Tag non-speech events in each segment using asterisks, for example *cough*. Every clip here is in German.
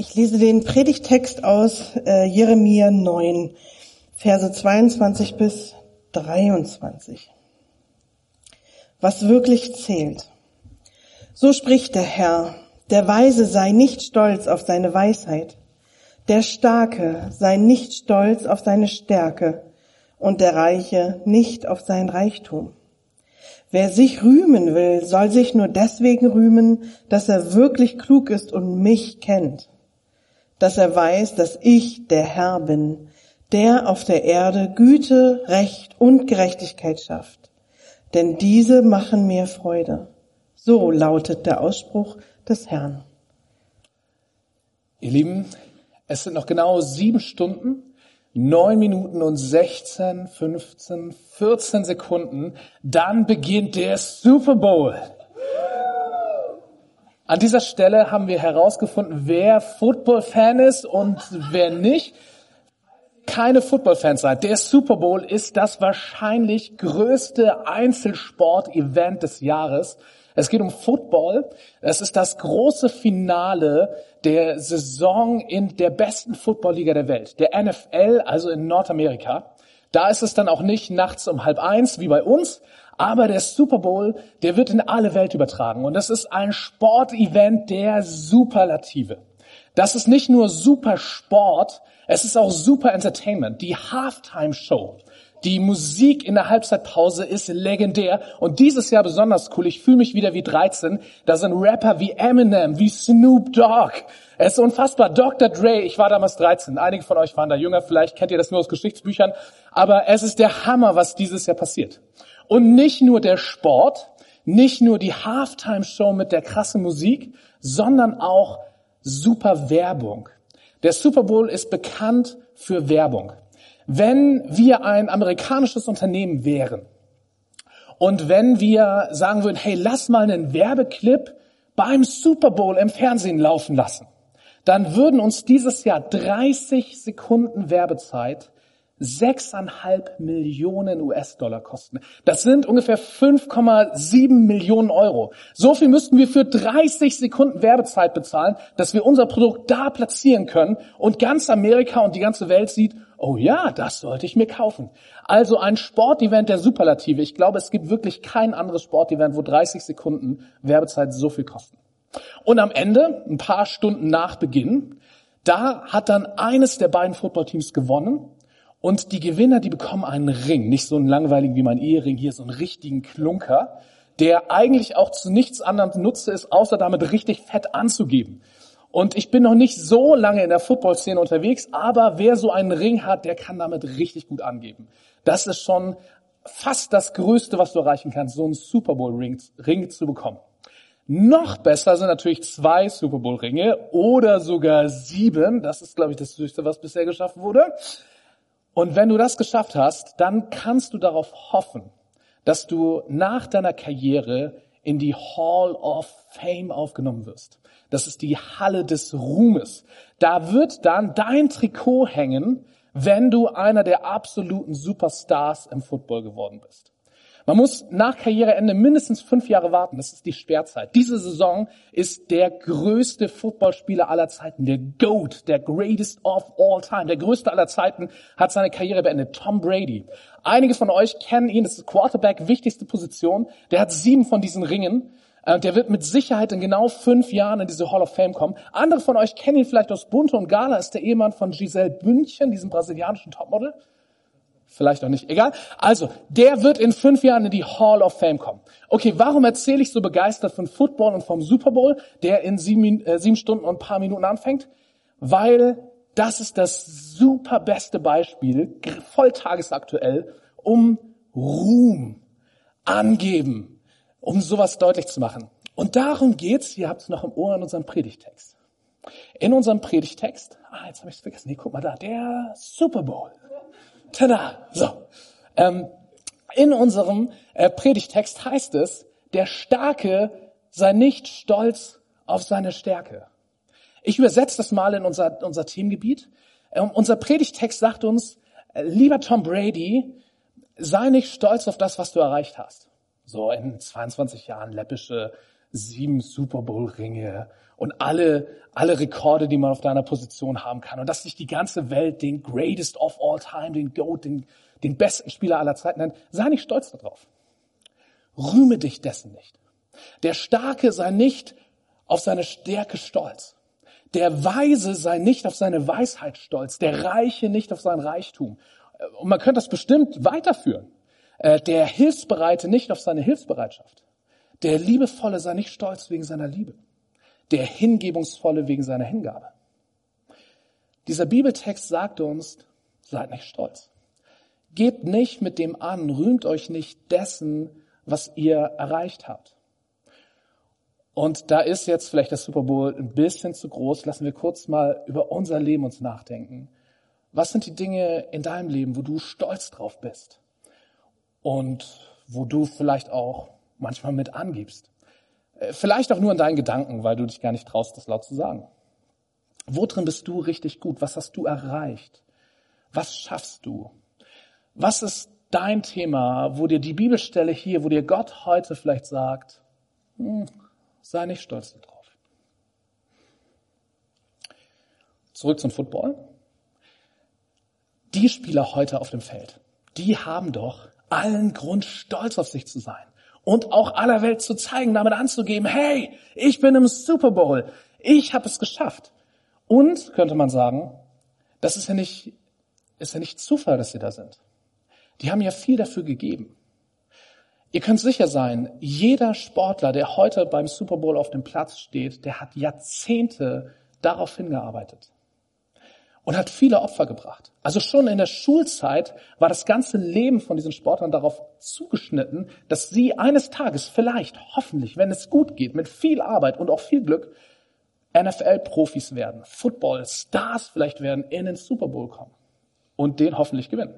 Ich lese den Predigtext aus äh, Jeremia 9, Verse 22 bis 23. Was wirklich zählt. So spricht der Herr, der Weise sei nicht stolz auf seine Weisheit, der Starke sei nicht stolz auf seine Stärke und der Reiche nicht auf sein Reichtum. Wer sich rühmen will, soll sich nur deswegen rühmen, dass er wirklich klug ist und mich kennt dass er weiß, dass ich der Herr bin, der auf der Erde Güte, Recht und Gerechtigkeit schafft. Denn diese machen mir Freude. So lautet der Ausspruch des Herrn. Ihr Lieben, es sind noch genau sieben Stunden, neun Minuten und 16, 15, 14 Sekunden. Dann beginnt der Super Bowl. An dieser Stelle haben wir herausgefunden, wer Football-Fan ist und wer nicht. Keine Football-Fans seid. Der Super Bowl ist das wahrscheinlich größte Einzelsport-Event des Jahres. Es geht um Football. Es ist das große Finale der Saison in der besten Football-Liga der Welt, der NFL, also in Nordamerika. Da ist es dann auch nicht nachts um halb eins wie bei uns, aber der Super Bowl, der wird in alle Welt übertragen. Und das ist ein Sportevent der Superlative. Das ist nicht nur super Sport, es ist auch super Entertainment. Die Halftime Show, die Musik in der Halbzeitpause ist legendär. Und dieses Jahr besonders cool. Ich fühle mich wieder wie 13. Da sind Rapper wie Eminem, wie Snoop Dogg. Es ist unfassbar. Dr. Dre, ich war damals 13. Einige von euch waren da jünger. Vielleicht kennt ihr das nur aus Geschichtsbüchern. Aber es ist der Hammer, was dieses Jahr passiert. Und nicht nur der Sport, nicht nur die Halftime-Show mit der krassen Musik, sondern auch super Werbung. Der Super Bowl ist bekannt für Werbung. Wenn wir ein amerikanisches Unternehmen wären und wenn wir sagen würden, hey, lass mal einen Werbeclip beim Super Bowl im Fernsehen laufen lassen, dann würden uns dieses Jahr 30 Sekunden Werbezeit sechseinhalb Millionen US-Dollar kosten. Das sind ungefähr 5,7 Millionen Euro. So viel müssten wir für 30 Sekunden Werbezeit bezahlen, dass wir unser Produkt da platzieren können und ganz Amerika und die ganze Welt sieht, oh ja, das sollte ich mir kaufen. Also ein Sportevent der Superlative. Ich glaube, es gibt wirklich kein anderes Sportevent, wo 30 Sekunden Werbezeit so viel kosten. Und am Ende, ein paar Stunden nach Beginn, da hat dann eines der beiden Footballteams gewonnen und die Gewinner, die bekommen einen Ring, nicht so einen langweiligen wie mein Ehering hier, so einen richtigen Klunker, der eigentlich auch zu nichts anderem nutze ist, außer damit richtig fett anzugeben. Und ich bin noch nicht so lange in der Football-Szene unterwegs, aber wer so einen Ring hat, der kann damit richtig gut angeben. Das ist schon fast das Größte, was du erreichen kannst, so einen Super Bowl-Ring Ring zu bekommen. Noch besser sind natürlich zwei Super Bowl-Ringe oder sogar sieben. Das ist, glaube ich, das Höchste, was bisher geschaffen wurde. Und wenn du das geschafft hast, dann kannst du darauf hoffen, dass du nach deiner Karriere in die Hall of Fame aufgenommen wirst. Das ist die Halle des Ruhmes. Da wird dann dein Trikot hängen, wenn du einer der absoluten Superstars im Football geworden bist. Man muss nach Karriereende mindestens fünf Jahre warten. Das ist die Sperrzeit. Diese Saison ist der größte Footballspieler aller Zeiten. Der GOAT, der greatest of all time, der größte aller Zeiten, hat seine Karriere beendet. Tom Brady. Einige von euch kennen ihn. Das ist Quarterback, wichtigste Position. Der hat sieben von diesen Ringen. Äh, der wird mit Sicherheit in genau fünf Jahren in diese Hall of Fame kommen. Andere von euch kennen ihn vielleicht aus Bunte und Gala. Ist der Ehemann von Giselle Bündchen, diesem brasilianischen Topmodel. Vielleicht auch nicht. Egal. Also, der wird in fünf Jahren in die Hall of Fame kommen. Okay, warum erzähle ich so begeistert von Football und vom Super Bowl, der in sieben, äh, sieben Stunden und ein paar Minuten anfängt? Weil das ist das super beste Beispiel, voll tagesaktuell, um Ruhm, angeben, um sowas deutlich zu machen. Und darum geht's, ihr habt es noch im Ohr in unserem Predigtext. In unserem Predigtext, ah, jetzt habe ich es vergessen, nee, guck mal da, der Super Bowl. Tada! So. Ähm, in unserem äh, Predigtext heißt es, der Starke sei nicht stolz auf seine Stärke. Ich übersetze das mal in unser, unser Themengebiet. Ähm, unser Predigtext sagt uns, äh, lieber Tom Brady, sei nicht stolz auf das, was du erreicht hast. So in 22 Jahren läppische sieben Super Bowl Ringe und alle, alle Rekorde, die man auf deiner Position haben kann und dass sich die ganze Welt den greatest of all time, den GOAT, den, den besten Spieler aller Zeiten nennt. Sei nicht stolz darauf. Rühme dich dessen nicht. Der Starke sei nicht auf seine Stärke stolz. Der Weise sei nicht auf seine Weisheit stolz. Der Reiche nicht auf sein Reichtum. Und man könnte das bestimmt weiterführen. Äh, der Hilfsbereite nicht auf seine Hilfsbereitschaft. Der Liebevolle sei nicht stolz wegen seiner Liebe. Der Hingebungsvolle wegen seiner Hingabe. Dieser Bibeltext sagt uns, seid nicht stolz. Geht nicht mit dem an, rühmt euch nicht dessen, was ihr erreicht habt. Und da ist jetzt vielleicht das Super Bowl ein bisschen zu groß. Lassen wir kurz mal über unser Leben uns nachdenken. Was sind die Dinge in deinem Leben, wo du stolz drauf bist? Und wo du vielleicht auch manchmal mit angibst? Äh, vielleicht auch nur in deinen Gedanken, weil du dich gar nicht traust, das laut zu sagen. Wo drin bist du richtig gut? Was hast du erreicht? Was schaffst du? Was ist dein Thema, wo dir die Bibelstelle hier, wo dir Gott heute vielleicht sagt, hm, Sei nicht stolz darauf. Zurück zum Football. Die Spieler heute auf dem Feld, die haben doch allen Grund, stolz auf sich zu sein und auch aller Welt zu zeigen, damit anzugeben, hey, ich bin im Super Bowl, ich habe es geschafft. Und, könnte man sagen, das ist ja nicht, ist ja nicht Zufall, dass sie da sind. Die haben ja viel dafür gegeben. Ihr könnt sicher sein, jeder Sportler, der heute beim Super Bowl auf dem Platz steht, der hat Jahrzehnte darauf hingearbeitet und hat viele Opfer gebracht. Also schon in der Schulzeit war das ganze Leben von diesen Sportlern darauf zugeschnitten, dass sie eines Tages vielleicht, hoffentlich, wenn es gut geht, mit viel Arbeit und auch viel Glück, NFL-Profis werden, Football-Stars vielleicht werden, in den Super Bowl kommen und den hoffentlich gewinnen.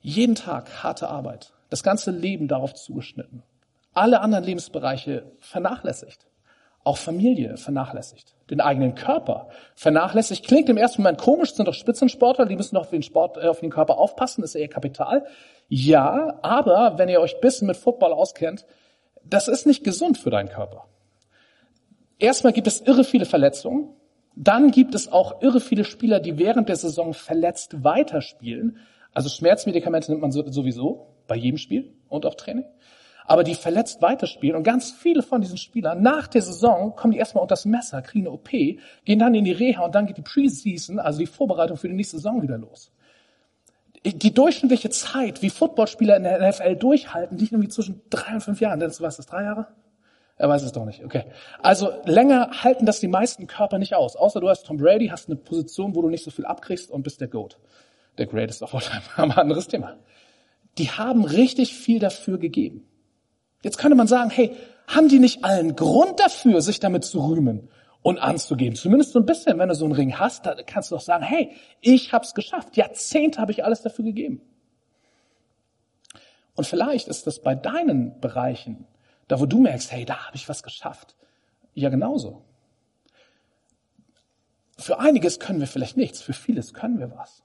Jeden Tag harte Arbeit, das ganze Leben darauf zugeschnitten. Alle anderen Lebensbereiche vernachlässigt. Auch Familie vernachlässigt. Den eigenen Körper vernachlässigt. Klingt im ersten Moment komisch, sind doch Spitzensportler, die müssen doch auf den, Sport, äh, auf den Körper aufpassen, ist eher Kapital. Ja, aber wenn ihr euch bisschen mit Football auskennt, das ist nicht gesund für deinen Körper. Erstmal gibt es irre viele Verletzungen. Dann gibt es auch irre viele Spieler, die während der Saison verletzt weiterspielen, also Schmerzmedikamente nimmt man sowieso bei jedem Spiel und auch Training. Aber die verletzt weiterspielen und ganz viele von diesen Spielern nach der Saison kommen die erstmal unter das Messer, kriegen eine OP, gehen dann in die Reha und dann geht die Preseason, also die Vorbereitung für die nächste Saison wieder los. Die durchschnittliche Zeit, wie Footballspieler in der NFL durchhalten, liegt irgendwie zwischen drei und fünf Jahren. Denn was ist das, drei Jahre? Er weiß es doch nicht. Okay. Also länger halten das die meisten Körper nicht aus. Außer du hast Tom Brady, hast eine Position, wo du nicht so viel abkriegst und bist der Goat der Greatest of All Time, *laughs* aber anderes Thema. Die haben richtig viel dafür gegeben. Jetzt könnte man sagen, hey, haben die nicht allen Grund dafür, sich damit zu rühmen und anzugeben? Zumindest so ein bisschen, wenn du so einen Ring hast, da kannst du doch sagen, hey, ich hab's geschafft. Jahrzehnte habe ich alles dafür gegeben. Und vielleicht ist das bei deinen Bereichen, da wo du merkst, hey, da habe ich was geschafft, ja genauso. Für einiges können wir vielleicht nichts, für vieles können wir was.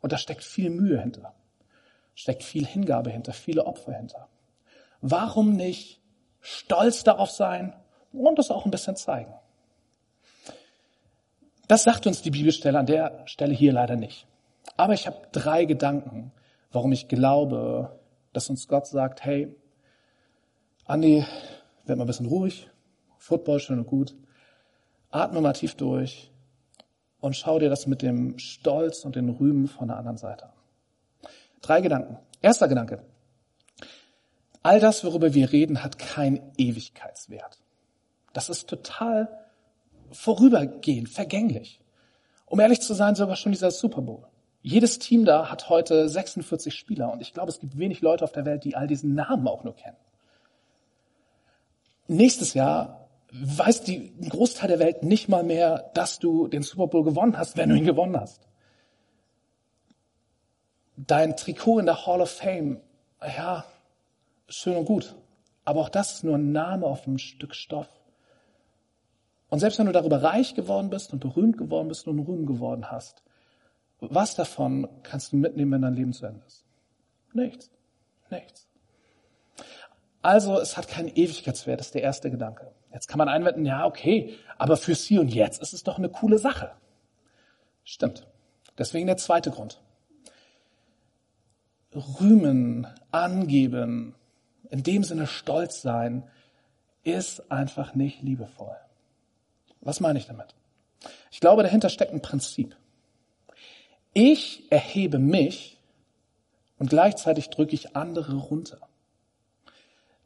Und da steckt viel Mühe hinter, steckt viel Hingabe hinter, viele Opfer hinter. Warum nicht stolz darauf sein und das auch ein bisschen zeigen? Das sagt uns die Bibelstelle an der Stelle hier leider nicht. Aber ich habe drei Gedanken, warum ich glaube, dass uns Gott sagt, hey, Andi, werd mal ein bisschen ruhig, Football schön und gut, atme mal tief durch, und schau dir das mit dem Stolz und den Rühmen von der anderen Seite an. Drei Gedanken. Erster Gedanke. All das, worüber wir reden, hat keinen Ewigkeitswert. Das ist total vorübergehend, vergänglich. Um ehrlich zu sein, sogar schon dieser Super Bowl. Jedes Team da hat heute 46 Spieler und ich glaube, es gibt wenig Leute auf der Welt, die all diesen Namen auch nur kennen. Nächstes Jahr weiß die, ein Großteil der Welt nicht mal mehr, dass du den Super Bowl gewonnen hast, wenn du ihn gewonnen hast. Dein Trikot in der Hall of Fame, ja, schön und gut. Aber auch das ist nur ein Name auf einem Stück Stoff. Und selbst wenn du darüber reich geworden bist und berühmt geworden bist und Ruhm geworden hast, was davon kannst du mitnehmen, wenn dein Leben zu Ende ist? Nichts. Nichts. Also es hat keinen Ewigkeitswert, ist der erste Gedanke. Jetzt kann man einwenden, ja, okay, aber fürs Hier und Jetzt ist es doch eine coole Sache. Stimmt. Deswegen der zweite Grund. Rühmen, angeben, in dem Sinne stolz sein, ist einfach nicht liebevoll. Was meine ich damit? Ich glaube, dahinter steckt ein Prinzip. Ich erhebe mich und gleichzeitig drücke ich andere runter.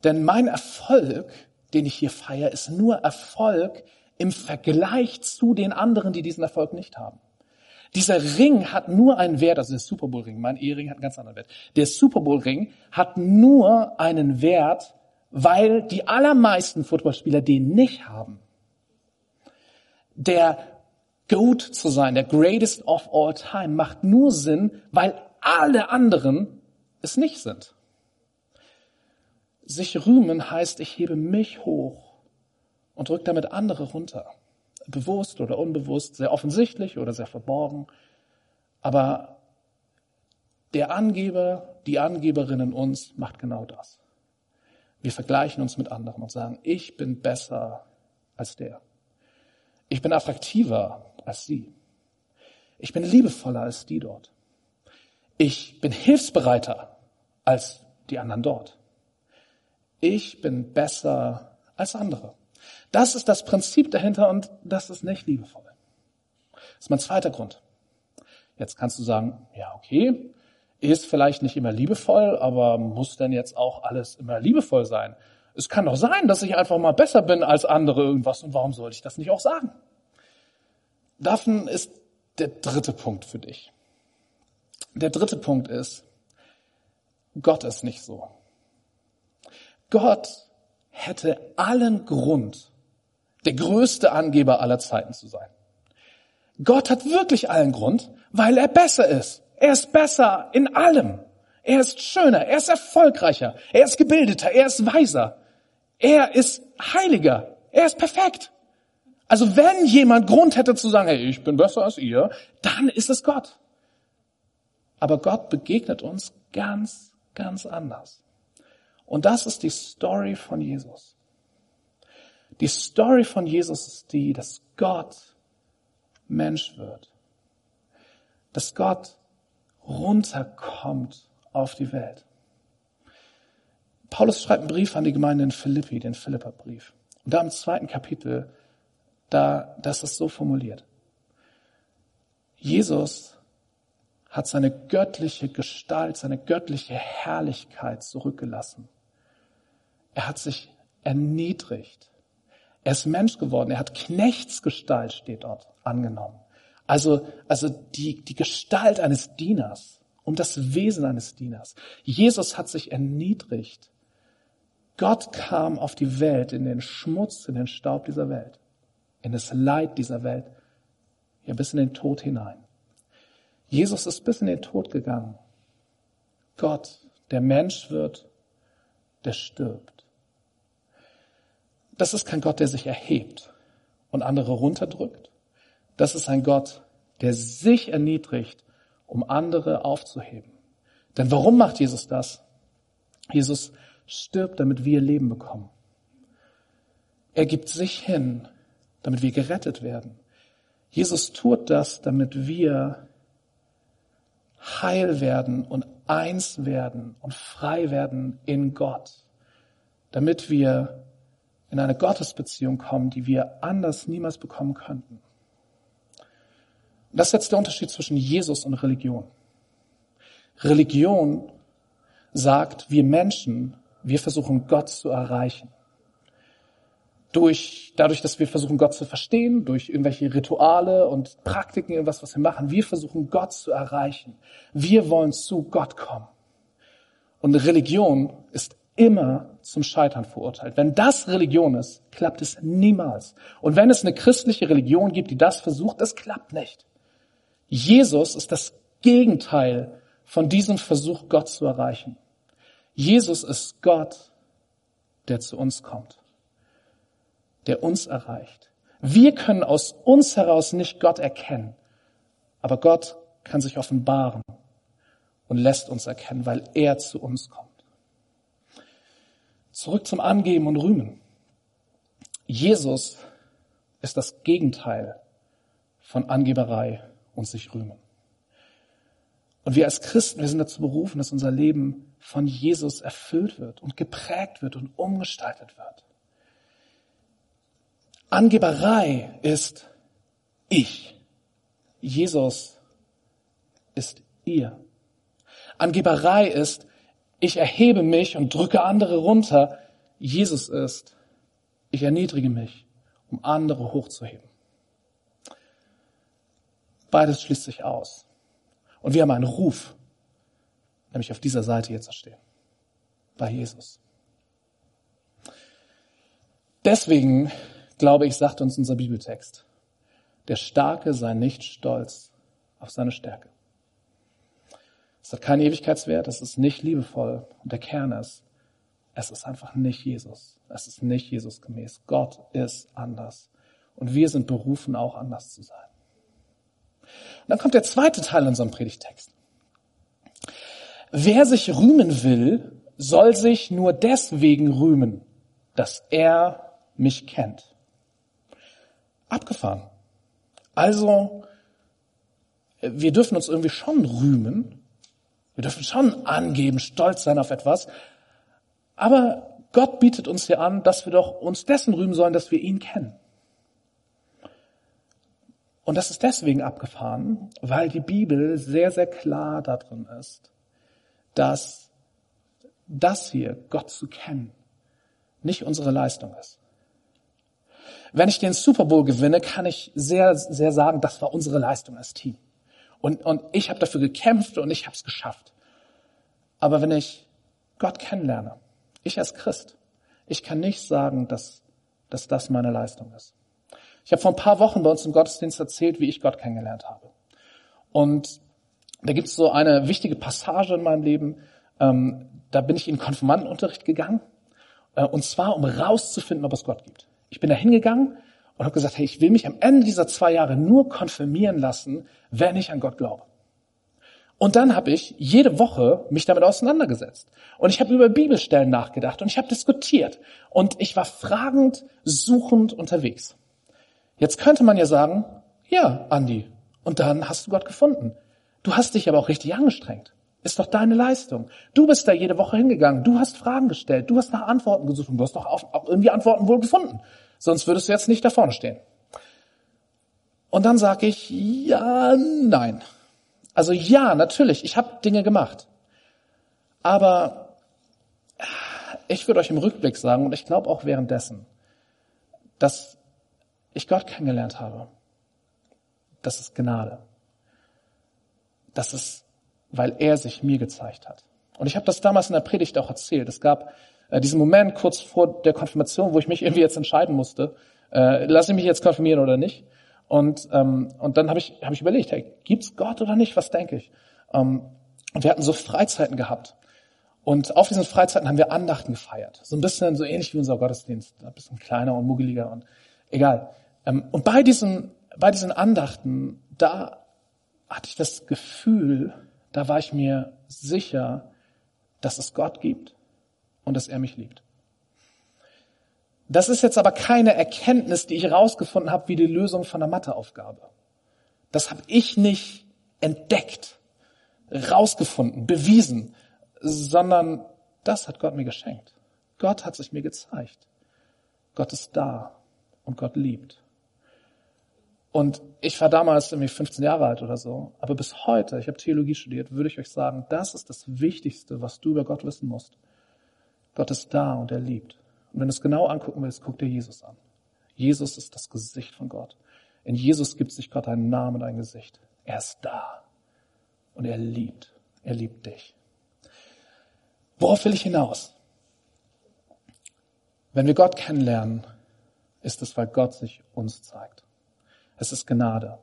Denn mein Erfolg, den ich hier feiere, ist nur Erfolg im Vergleich zu den anderen, die diesen Erfolg nicht haben. Dieser Ring hat nur einen Wert, also der Super Bowl Ring, mein Ehering hat einen ganz anderen Wert. Der Super Bowl Ring hat nur einen Wert, weil die allermeisten Footballspieler den nicht haben. Der Goat zu sein, der greatest of all time, macht nur Sinn, weil alle anderen es nicht sind. Sich rühmen heißt, ich hebe mich hoch und drücke damit andere runter. Bewusst oder unbewusst, sehr offensichtlich oder sehr verborgen. Aber der Angeber, die Angeberin in uns macht genau das. Wir vergleichen uns mit anderen und sagen, ich bin besser als der. Ich bin attraktiver als sie. Ich bin liebevoller als die dort. Ich bin hilfsbereiter als die anderen dort. Ich bin besser als andere. Das ist das Prinzip dahinter und das ist nicht liebevoll. Das ist mein zweiter Grund. Jetzt kannst du sagen, ja, okay, ist vielleicht nicht immer liebevoll, aber muss denn jetzt auch alles immer liebevoll sein? Es kann doch sein, dass ich einfach mal besser bin als andere irgendwas und warum sollte ich das nicht auch sagen? Davon ist der dritte Punkt für dich. Der dritte Punkt ist, Gott ist nicht so. Gott hätte allen Grund, der größte Angeber aller Zeiten zu sein. Gott hat wirklich allen Grund, weil er besser ist. Er ist besser in allem. Er ist schöner, er ist erfolgreicher, er ist gebildeter, er ist weiser. Er ist heiliger, er ist perfekt. Also wenn jemand Grund hätte zu sagen, hey, ich bin besser als ihr, dann ist es Gott. Aber Gott begegnet uns ganz, ganz anders. Und das ist die Story von Jesus. Die Story von Jesus ist die, dass Gott Mensch wird. Dass Gott runterkommt auf die Welt. Paulus schreibt einen Brief an die Gemeinde in Philippi, den Philipperbrief. Und da im zweiten Kapitel, da, das ist so formuliert. Jesus hat seine göttliche Gestalt, seine göttliche Herrlichkeit zurückgelassen er hat sich erniedrigt. Er ist Mensch geworden. Er hat Knechtsgestalt, steht dort, angenommen. Also, also die, die Gestalt eines Dieners und das Wesen eines Dieners. Jesus hat sich erniedrigt. Gott kam auf die Welt, in den Schmutz, in den Staub dieser Welt, in das Leid dieser Welt, ja bis in den Tod hinein. Jesus ist bis in den Tod gegangen. Gott, der Mensch wird, der stirbt. Das ist kein Gott, der sich erhebt und andere runterdrückt. Das ist ein Gott, der sich erniedrigt, um andere aufzuheben. Denn warum macht Jesus das? Jesus stirbt, damit wir Leben bekommen. Er gibt sich hin, damit wir gerettet werden. Jesus tut das, damit wir heil werden und eins werden und frei werden in Gott. Damit wir in eine Gottesbeziehung kommen, die wir anders niemals bekommen könnten. Und das ist jetzt der Unterschied zwischen Jesus und Religion. Religion sagt, wir Menschen, wir versuchen Gott zu erreichen. Durch, dadurch, dass wir versuchen Gott zu verstehen, durch irgendwelche Rituale und Praktiken, irgendwas, was wir machen, wir versuchen Gott zu erreichen. Wir wollen zu Gott kommen. Und Religion ist immer zum Scheitern verurteilt. Wenn das Religion ist, klappt es niemals. Und wenn es eine christliche Religion gibt, die das versucht, das klappt nicht. Jesus ist das Gegenteil von diesem Versuch, Gott zu erreichen. Jesus ist Gott, der zu uns kommt, der uns erreicht. Wir können aus uns heraus nicht Gott erkennen, aber Gott kann sich offenbaren und lässt uns erkennen, weil er zu uns kommt. Zurück zum Angeben und Rühmen. Jesus ist das Gegenteil von Angeberei und sich rühmen. Und wir als Christen, wir sind dazu berufen, dass unser Leben von Jesus erfüllt wird und geprägt wird und umgestaltet wird. Angeberei ist ich. Jesus ist ihr. Angeberei ist, ich erhebe mich und drücke andere runter. Jesus ist, ich erniedrige mich, um andere hochzuheben. Beides schließt sich aus. Und wir haben einen Ruf, nämlich auf dieser Seite jetzt zu stehen. Bei Jesus. Deswegen, glaube ich, sagt uns unser Bibeltext, der Starke sei nicht stolz auf seine Stärke. Es hat keinen Ewigkeitswert, es ist nicht liebevoll. Und der Kern ist, es ist einfach nicht Jesus. Es ist nicht Jesus gemäß. Gott ist anders. Und wir sind berufen, auch anders zu sein. Und dann kommt der zweite Teil in unserem Predigtext. Wer sich rühmen will, soll sich nur deswegen rühmen, dass er mich kennt. Abgefahren. Also, wir dürfen uns irgendwie schon rühmen. Wir dürfen schon angeben, stolz sein auf etwas. Aber Gott bietet uns hier an, dass wir doch uns dessen rühmen sollen, dass wir ihn kennen. Und das ist deswegen abgefahren, weil die Bibel sehr, sehr klar darin ist, dass das hier, Gott zu kennen, nicht unsere Leistung ist. Wenn ich den Super Bowl gewinne, kann ich sehr, sehr sagen, das war unsere Leistung als Team. Und, und ich habe dafür gekämpft und ich habe es geschafft. Aber wenn ich Gott kennenlerne, ich als Christ, ich kann nicht sagen, dass, dass das meine Leistung ist. Ich habe vor ein paar Wochen bei uns im Gottesdienst erzählt, wie ich Gott kennengelernt habe. Und da gibt es so eine wichtige Passage in meinem Leben. Ähm, da bin ich in Konfirmandenunterricht gegangen. Äh, und zwar, um rauszufinden, ob es Gott gibt. Ich bin da hingegangen und habe gesagt, hey, ich will mich am Ende dieser zwei Jahre nur konfirmieren lassen, wenn ich an Gott glaube. Und dann habe ich jede Woche mich damit auseinandergesetzt. Und ich habe über Bibelstellen nachgedacht und ich habe diskutiert. Und ich war fragend, suchend unterwegs. Jetzt könnte man ja sagen, ja, Andi, und dann hast du Gott gefunden. Du hast dich aber auch richtig angestrengt. Ist doch deine Leistung. Du bist da jede Woche hingegangen. Du hast Fragen gestellt. Du hast nach Antworten gesucht und du hast doch auch irgendwie Antworten wohl gefunden. Sonst würdest du jetzt nicht da vorne stehen. Und dann sage ich, ja, nein. Also ja, natürlich, ich habe Dinge gemacht. Aber ich würde euch im Rückblick sagen, und ich glaube auch währenddessen, dass ich Gott kennengelernt habe, das ist Gnade. Das ist, weil er sich mir gezeigt hat. Und ich habe das damals in der Predigt auch erzählt. Es gab äh, diesen Moment kurz vor der Konfirmation, wo ich mich irgendwie jetzt entscheiden musste, äh, lasse ich mich jetzt konfirmieren oder nicht. Und, ähm, und dann habe ich, hab ich überlegt, hey, gibt's Gott oder nicht? Was denke ich? Ähm, und wir hatten so Freizeiten gehabt. Und auf diesen Freizeiten haben wir Andachten gefeiert. So ein bisschen so ähnlich wie unser Gottesdienst. Ein bisschen kleiner und muggeliger und egal. Ähm, und bei diesen, bei diesen Andachten, da hatte ich das Gefühl, da war ich mir sicher, dass es Gott gibt und dass er mich liebt. Das ist jetzt aber keine Erkenntnis, die ich herausgefunden habe, wie die Lösung von einer Matheaufgabe. Das habe ich nicht entdeckt, rausgefunden, bewiesen, sondern das hat Gott mir geschenkt. Gott hat sich mir gezeigt. Gott ist da und Gott liebt. Und ich war damals irgendwie 15 Jahre alt oder so, aber bis heute, ich habe Theologie studiert, würde ich euch sagen, das ist das Wichtigste, was du über Gott wissen musst. Gott ist da und er liebt. Und wenn du es genau angucken willst, guck dir Jesus an. Jesus ist das Gesicht von Gott. In Jesus gibt sich Gott einen Namen und ein Gesicht. Er ist da und er liebt. Er liebt dich. Worauf will ich hinaus? Wenn wir Gott kennenlernen, ist es, weil Gott sich uns zeigt. Es ist Gnade.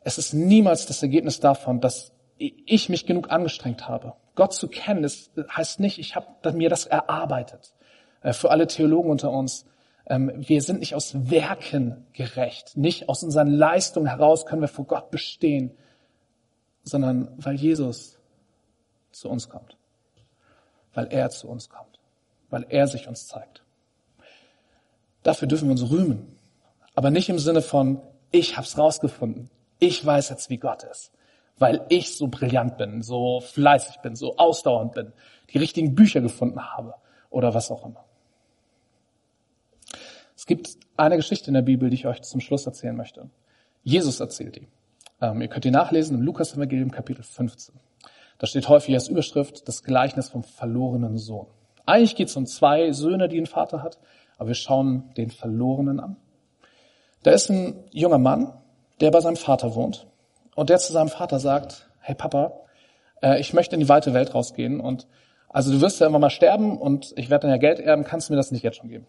Es ist niemals das Ergebnis davon, dass ich mich genug angestrengt habe. Gott zu kennen, das heißt nicht, ich habe mir das erarbeitet. Äh, für alle Theologen unter uns, ähm, wir sind nicht aus Werken gerecht, nicht aus unseren Leistungen heraus können wir vor Gott bestehen, sondern weil Jesus zu uns kommt, weil er zu uns kommt. weil er sich uns zeigt. Dafür dürfen wir uns rühmen, aber nicht im Sinne von, ich hab's rausgefunden, ich weiß jetzt, wie Gott ist, weil ich so brillant bin, so fleißig bin, so ausdauernd bin, die richtigen Bücher gefunden habe oder was auch immer. Es gibt eine Geschichte in der Bibel, die ich euch zum Schluss erzählen möchte. Jesus erzählt die. Ähm, ihr könnt die nachlesen im Lukas-Evangelium Kapitel 15. Da steht häufig als Überschrift das Gleichnis vom verlorenen Sohn. Eigentlich geht es um zwei Söhne, die ein Vater hat, aber wir schauen den Verlorenen an. Da ist ein junger Mann, der bei seinem Vater wohnt und der zu seinem Vater sagt, hey Papa, äh, ich möchte in die weite Welt rausgehen und also du wirst ja immer mal sterben und ich werde dann ja Geld erben, kannst du mir das nicht jetzt schon geben?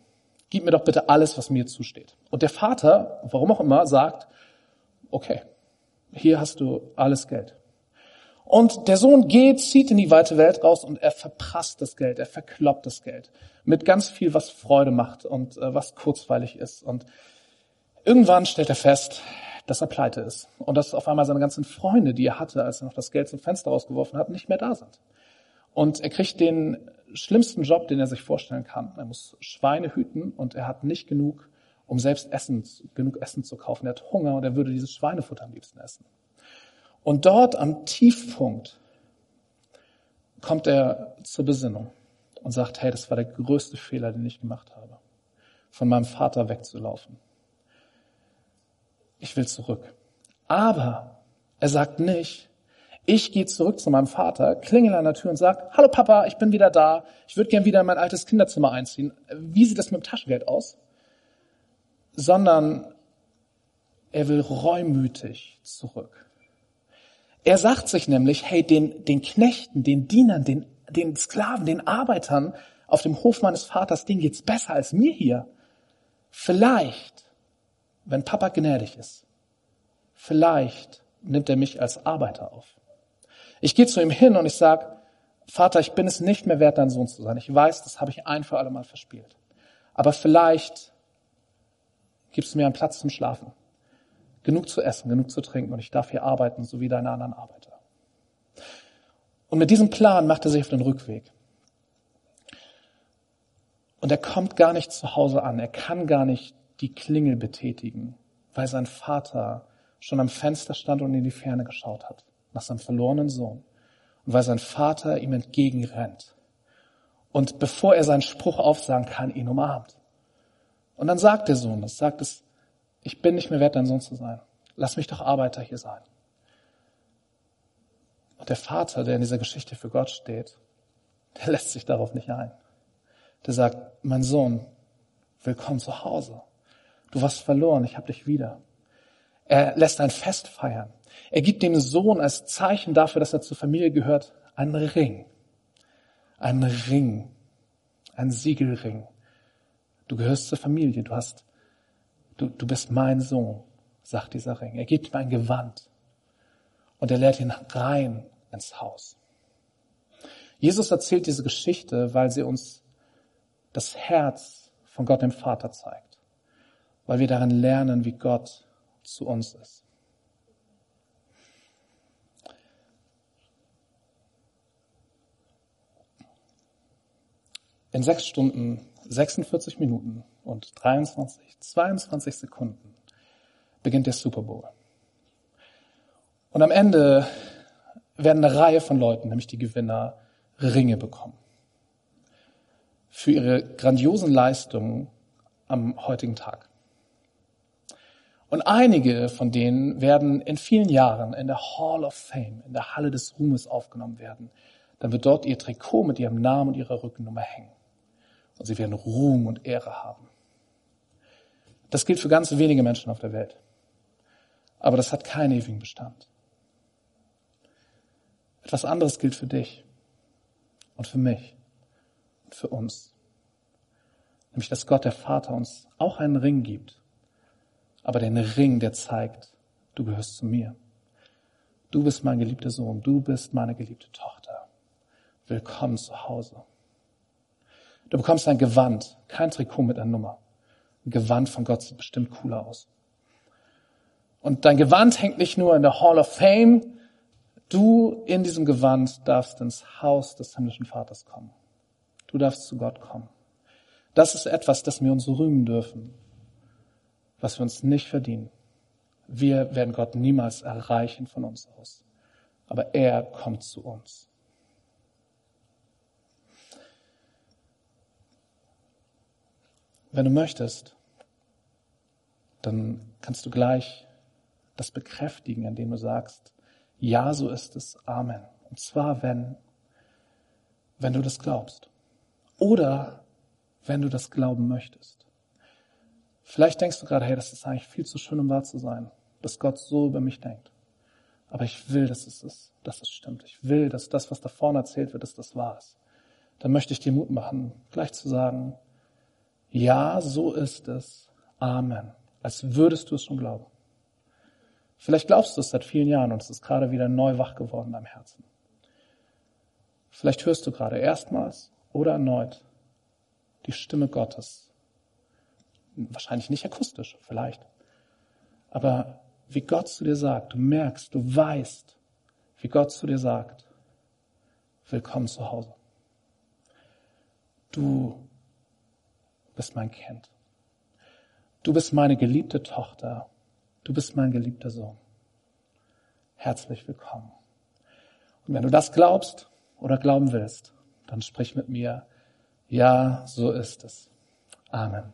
Gib mir doch bitte alles, was mir zusteht. Und der Vater, warum auch immer, sagt, okay, hier hast du alles Geld. Und der Sohn geht, zieht in die weite Welt raus und er verprasst das Geld, er verkloppt das Geld mit ganz viel, was Freude macht und äh, was kurzweilig ist. Und irgendwann stellt er fest, dass er pleite ist und dass auf einmal seine ganzen Freunde, die er hatte, als er noch das Geld zum Fenster rausgeworfen hat, nicht mehr da sind. Und er kriegt den schlimmsten Job, den er sich vorstellen kann. Er muss Schweine hüten und er hat nicht genug, um selbst Essen, genug Essen zu kaufen. Er hat Hunger und er würde dieses Schweinefutter am liebsten essen. Und dort am Tiefpunkt kommt er zur Besinnung und sagt, hey, das war der größte Fehler, den ich gemacht habe, von meinem Vater wegzulaufen. Ich will zurück. Aber er sagt nicht, ich gehe zurück zu meinem Vater, klingel an der Tür und sage, hallo Papa, ich bin wieder da, ich würde gern wieder in mein altes Kinderzimmer einziehen. Wie sieht das mit dem Taschengeld aus? Sondern er will reumütig zurück. Er sagt sich nämlich, hey, den, den Knechten, den Dienern, den, den Sklaven, den Arbeitern auf dem Hof meines Vaters, denen geht's besser als mir hier. Vielleicht, wenn Papa gnädig ist, vielleicht nimmt er mich als Arbeiter auf. Ich gehe zu ihm hin und ich sage, Vater, ich bin es nicht mehr wert, dein Sohn zu sein. Ich weiß, das habe ich ein für alle Mal verspielt. Aber vielleicht gibst du mir einen Platz zum Schlafen genug zu essen, genug zu trinken und ich darf hier arbeiten, so wie deine anderen Arbeiter. Und mit diesem Plan macht er sich auf den Rückweg. Und er kommt gar nicht zu Hause an. Er kann gar nicht die Klingel betätigen, weil sein Vater schon am Fenster stand und in die Ferne geschaut hat, nach seinem verlorenen Sohn. Und weil sein Vater ihm entgegenrennt. Und bevor er seinen Spruch aufsagen kann, ihn umarmt. Und dann sagt der Sohn, das sagt es ich bin nicht mehr wert, dein Sohn zu sein. Lass mich doch Arbeiter hier sein. Und der Vater, der in dieser Geschichte für Gott steht, der *laughs* lässt sich darauf nicht ein. Der sagt, mein Sohn, willkommen zu Hause. Du warst verloren, ich habe dich wieder. Er lässt ein Fest feiern. Er gibt dem Sohn als Zeichen dafür, dass er zur Familie gehört, einen Ring. Einen Ring. Ein Siegelring. Du gehörst zur Familie. Du hast du, du bist mein Sohn, sagt dieser Ring. Er gibt ihm ein Gewand und er lädt ihn rein ins Haus. Jesus erzählt diese Geschichte, weil sie uns das Herz von Gott dem Vater zeigt, weil wir darin lernen, wie Gott zu uns ist. In sechs Stunden, 46 Minuten und 23, 22 Sekunden beginnt der Super Bowl. Und am Ende werden eine Reihe von Leuten, nämlich die Gewinner, Ringe bekommen. Für ihre grandiosen Leistungen am heutigen Tag. Und einige von denen werden in vielen Jahren in der Hall of Fame, in der Halle des Ruhmes aufgenommen werden. Dann wird dort ihr Trikot mit ihrem Namen und ihrer Rückennummer hängen. Und sie werden Ruhm und Ehre haben. Das gilt für ganz wenige Menschen auf der Welt. Aber das hat keinen ewigen Bestand. Etwas anderes gilt für dich und für mich und für uns. Nämlich, dass Gott der Vater uns auch einen Ring gibt. Aber den Ring, der zeigt, du gehörst zu mir. Du bist mein geliebter Sohn. Du bist meine geliebte Tochter. Willkommen zu Hause. Du bekommst ein Gewand, kein Trikot mit einer Nummer. Gewand von Gott sieht bestimmt cooler aus. Und dein Gewand hängt nicht nur in der Hall of Fame. Du in diesem Gewand darfst ins Haus des himmlischen Vaters kommen. Du darfst zu Gott kommen. Das ist etwas, das wir uns rühmen dürfen, was wir uns nicht verdienen. Wir werden Gott niemals erreichen von uns aus. Aber er kommt zu uns. Wenn du möchtest, dann kannst du gleich das bekräftigen, indem du sagst, ja, so ist es, Amen. Und zwar, wenn, wenn du das glaubst. Oder wenn du das glauben möchtest. Vielleicht denkst du gerade, hey, das ist eigentlich viel zu schön, um wahr zu sein, dass Gott so über mich denkt. Aber ich will, dass es ist, dass es stimmt. Ich will, dass das, was da vorne erzählt wird, dass das wahr ist. Dann möchte ich dir Mut machen, gleich zu sagen, ja, so ist es. Amen. Als würdest du es schon glauben. Vielleicht glaubst du es seit vielen Jahren und es ist gerade wieder neu wach geworden in deinem Herzen. Vielleicht hörst du gerade erstmals oder erneut die Stimme Gottes. Wahrscheinlich nicht akustisch, vielleicht. Aber wie Gott zu dir sagt, du merkst, du weißt, wie Gott zu dir sagt, willkommen zu Hause. Du bist mein Kind. Du bist meine geliebte Tochter. Du bist mein geliebter Sohn. Herzlich willkommen. Und wenn du das glaubst oder glauben willst, dann sprich mit mir, ja, so ist es. Amen.